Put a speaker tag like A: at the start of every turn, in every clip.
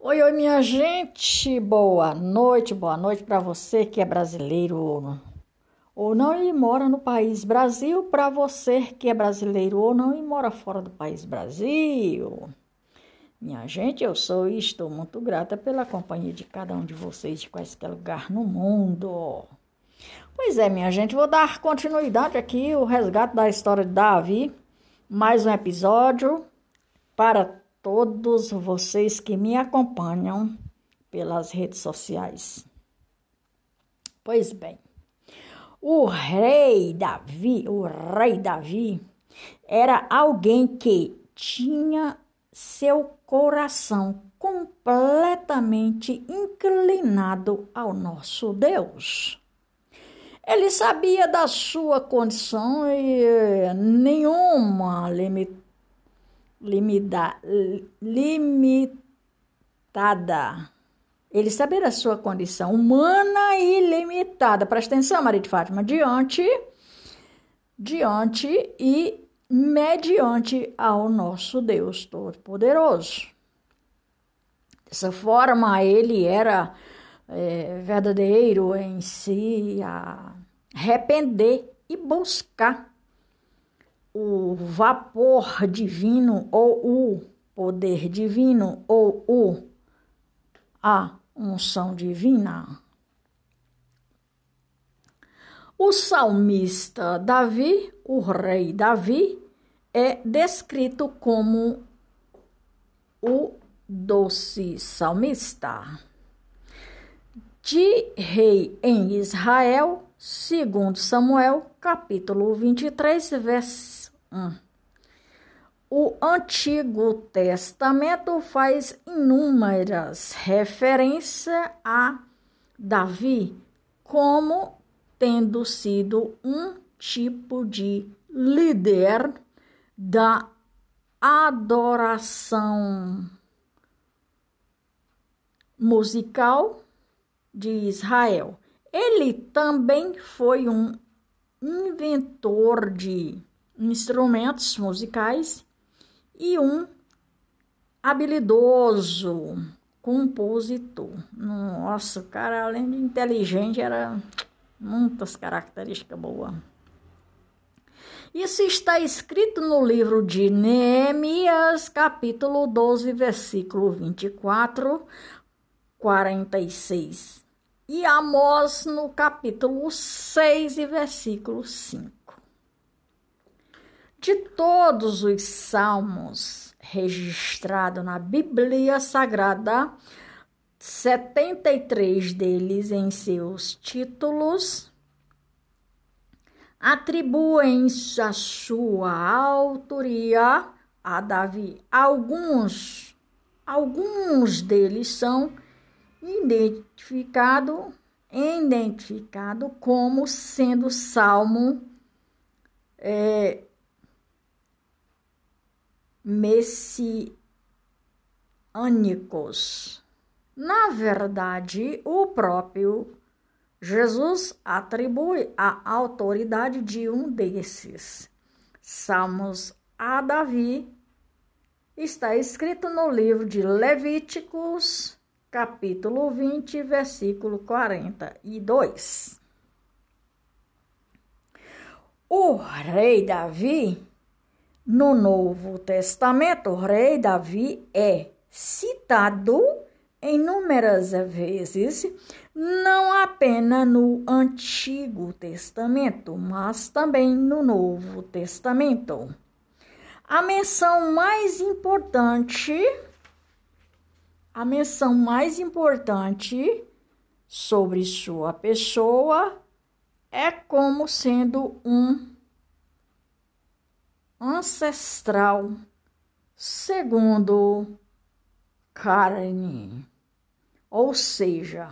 A: Oi, oi, minha gente, boa noite, boa noite para você que é brasileiro ou não e mora no país Brasil, para você que é brasileiro ou não e mora fora do país Brasil. Minha gente, eu sou e estou muito grata pela companhia de cada um de vocês de quaisquer lugar no mundo. Pois é, minha gente, vou dar continuidade aqui o resgate da história de Davi, mais um episódio para todos vocês que me acompanham pelas redes sociais. Pois bem, o rei Davi, o rei Davi, era alguém que tinha seu coração completamente inclinado ao nosso Deus. Ele sabia da sua condição e nenhuma limita, limitada. Ele saber a sua condição humana e limitada. Presta atenção, Maria de Fátima. Diante, diante e mediante ao nosso Deus Todo-Poderoso. Dessa forma, ele era é, verdadeiro em si, a arrepender e buscar o vapor divino ou o poder divino ou o a unção divina. O salmista Davi, o rei Davi, é descrito como o doce salmista. De rei em Israel, segundo Samuel, capítulo 23, verso 1. O Antigo Testamento faz inúmeras referências a Davi como tendo sido um tipo de líder da adoração musical de Israel. Ele também foi um inventor de instrumentos musicais e um habilidoso compositor. Nossa, o cara, além de inteligente, era muitas características boas. Isso está escrito no livro de Neemias, capítulo 12, versículo 24, 46. E Amós no capítulo 6 e versículo 5. De todos os salmos registrados na Bíblia Sagrada, 73 deles em seus títulos atribuem a sua autoria a Davi. Alguns, alguns deles são identificados identificado como sendo salmo é, messiânicos. Na verdade, o próprio Jesus atribui a autoridade de um desses. Salmos a Davi está escrito no livro de Levíticos, capítulo 20, versículo 42. O rei Davi no Novo Testamento, o rei Davi é citado inúmeras vezes, não apenas no Antigo Testamento, mas também no Novo Testamento. A menção mais importante, a menção mais importante sobre sua pessoa é como sendo um ancestral segundo carne, ou seja,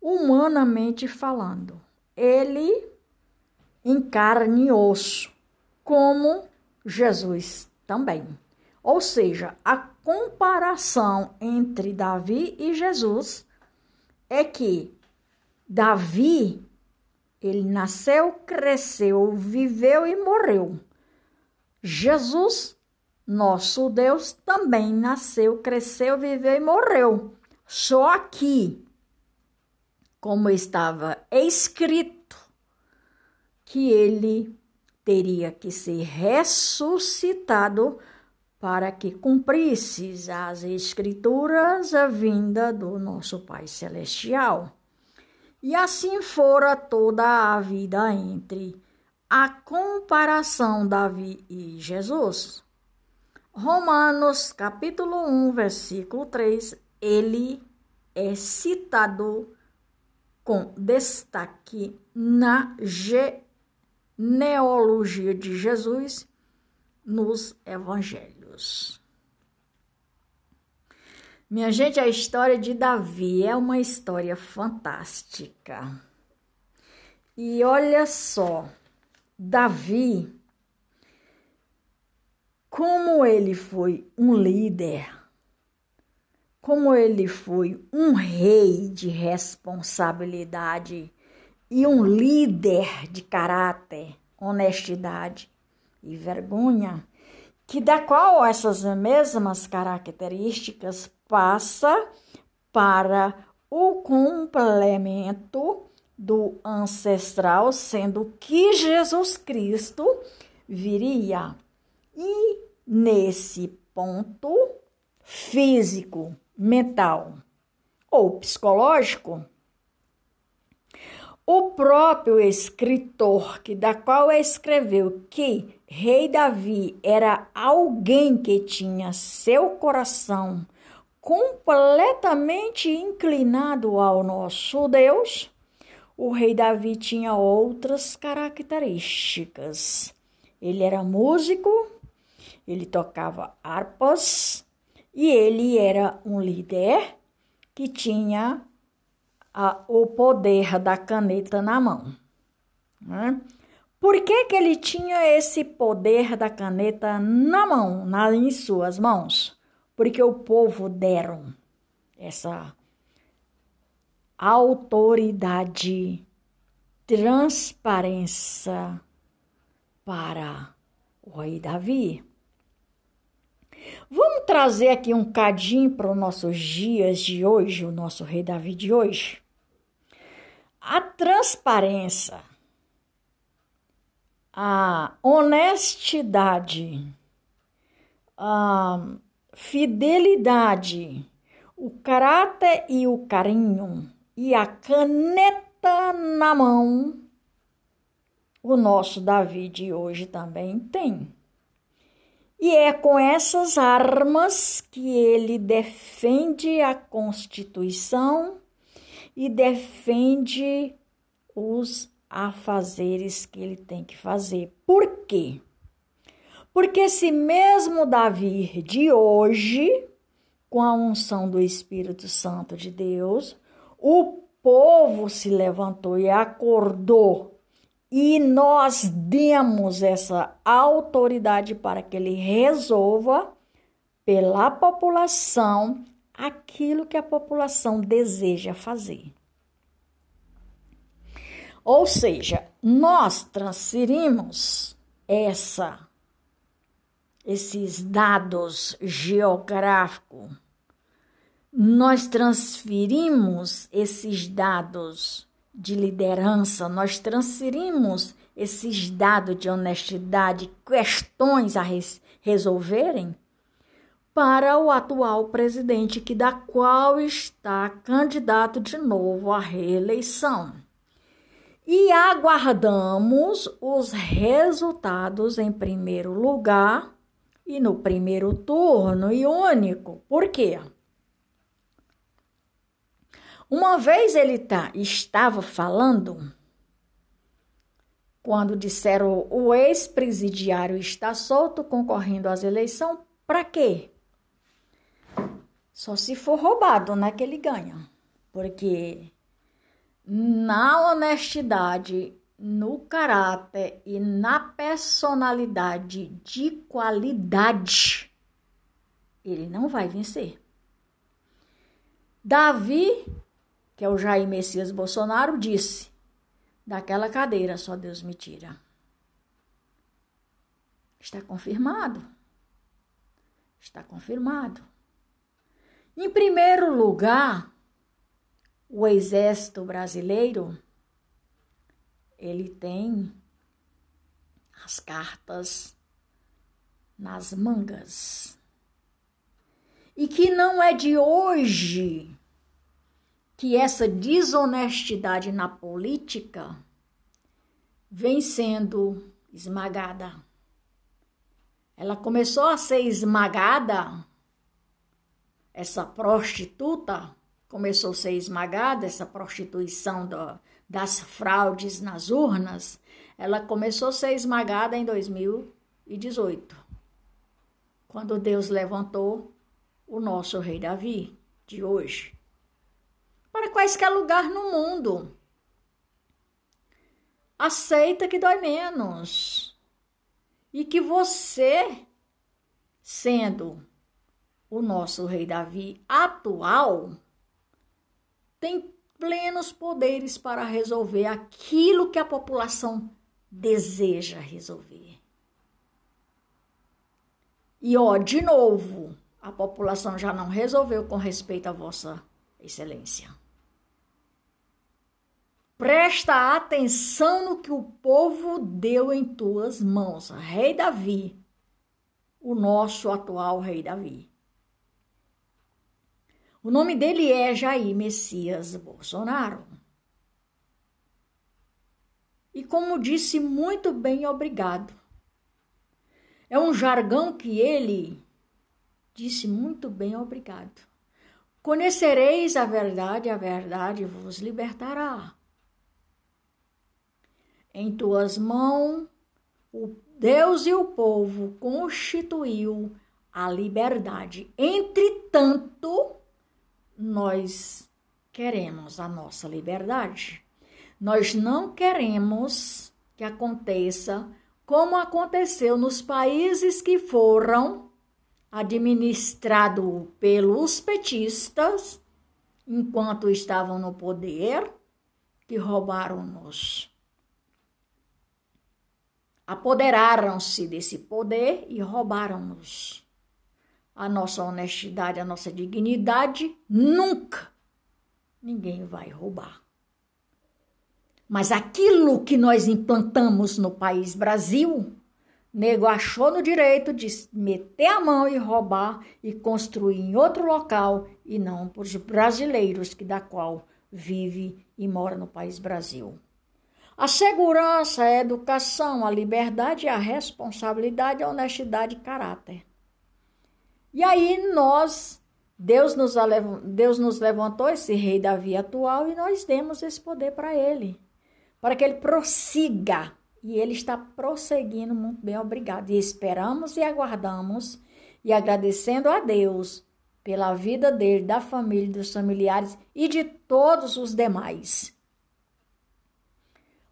A: humanamente falando, ele em carne e osso, como Jesus também. Ou seja, a comparação entre Davi e Jesus é que Davi ele nasceu, cresceu, viveu e morreu. Jesus nosso Deus também nasceu, cresceu, viveu e morreu. Só que, como estava escrito, que ele teria que ser ressuscitado para que cumprisse as escrituras a vinda do nosso Pai Celestial. E assim fora toda a vida entre a comparação Davi e Jesus. Romanos capítulo 1, versículo 3, ele é citado com destaque na genealogia de Jesus nos evangelhos. Minha gente, a história de Davi é uma história fantástica. E olha só, Davi, como ele foi um líder, como ele foi um rei de responsabilidade e um líder de caráter, honestidade e vergonha, que da qual essas mesmas características passa para o complemento do ancestral, sendo que Jesus Cristo viria. E nesse ponto físico, mental ou psicológico, o próprio escritor que da qual escreveu que rei Davi era alguém que tinha seu coração completamente inclinado ao nosso Deus, o rei Davi tinha outras características. Ele era músico, ele tocava harpas e ele era um líder que tinha a, o poder da caneta na mão. Né? Por que, que ele tinha esse poder da caneta na mão, na, em suas mãos? Porque o povo deram essa autoridade, transparência para o rei Davi. Vamos trazer aqui um cadinho para os nossos dias de hoje, o nosso rei Davi de hoje. A transparência, a honestidade, a fidelidade, o caráter e o carinho e a caneta na mão, o nosso Davi de hoje também tem. E é com essas armas que ele defende a Constituição e defende os afazeres que ele tem que fazer. Por quê? Porque se mesmo Davi de hoje, com a unção do Espírito Santo de Deus, o povo se levantou e acordou, e nós demos essa autoridade para que ele resolva pela população aquilo que a população deseja fazer. Ou seja, nós transferimos essa esses dados geográficos nós transferimos esses dados de liderança, nós transferimos esses dados de honestidade, questões a res resolverem para o atual presidente, que da qual está candidato de novo à reeleição. E aguardamos os resultados em primeiro lugar e no primeiro turno e único. Por quê? Uma vez ele tá, estava falando, quando disseram o ex-presidiário está solto concorrendo às eleições, para quê? Só se for roubado, né, que ele ganha. Porque na honestidade, no caráter e na personalidade de qualidade, ele não vai vencer. Davi que é o Jair Messias Bolsonaro, disse: daquela cadeira só Deus me tira. Está confirmado. Está confirmado. Em primeiro lugar, o exército brasileiro ele tem as cartas nas mangas. E que não é de hoje que essa desonestidade na política vem sendo esmagada. Ela começou a ser esmagada, essa prostituta começou a ser esmagada, essa prostituição do, das fraudes nas urnas, ela começou a ser esmagada em 2018, quando Deus levantou o nosso rei Davi de hoje. Para quaisquer lugar no mundo. Aceita que dói menos. E que você, sendo o nosso rei Davi atual, tem plenos poderes para resolver aquilo que a população deseja resolver. E ó, de novo, a população já não resolveu com respeito a Vossa Excelência. Presta atenção no que o povo deu em tuas mãos, Rei Davi, o nosso atual Rei Davi. O nome dele é Jair Messias Bolsonaro. E como disse muito bem, obrigado. É um jargão que ele disse muito bem, obrigado. Conhecereis a verdade, a verdade vos libertará. Em tuas mãos, o Deus e o povo constituiu a liberdade. Entretanto, nós queremos a nossa liberdade. Nós não queremos que aconteça como aconteceu nos países que foram administrados pelos petistas enquanto estavam no poder, que roubaram-nos. Apoderaram-se desse poder e roubaram-nos. A nossa honestidade, a nossa dignidade, nunca ninguém vai roubar. Mas aquilo que nós implantamos no país Brasil, nego achou no direito de meter a mão e roubar e construir em outro local e não para os brasileiros que da qual vive e mora no país Brasil. A segurança, a educação, a liberdade, a responsabilidade, a honestidade e caráter. E aí nós, Deus nos, Deus nos levantou esse rei Davi atual e nós demos esse poder para ele para que ele prossiga. E ele está prosseguindo muito bem, obrigado. E esperamos e aguardamos e agradecendo a Deus pela vida dele, da família, dos familiares e de todos os demais.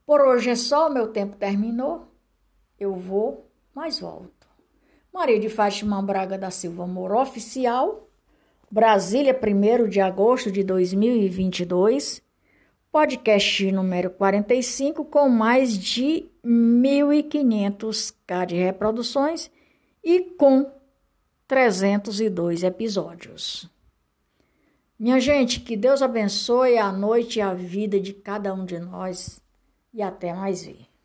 A: Por hoje é só, meu tempo terminou. Eu vou, mas volto. Maria de Fátima Braga da Silva Moro Oficial, Brasília, 1 de agosto de 2022 podcast número 45, com mais de 1.500k de reproduções e com 302 episódios. Minha gente, que Deus abençoe a noite e a vida de cada um de nós e até mais ver.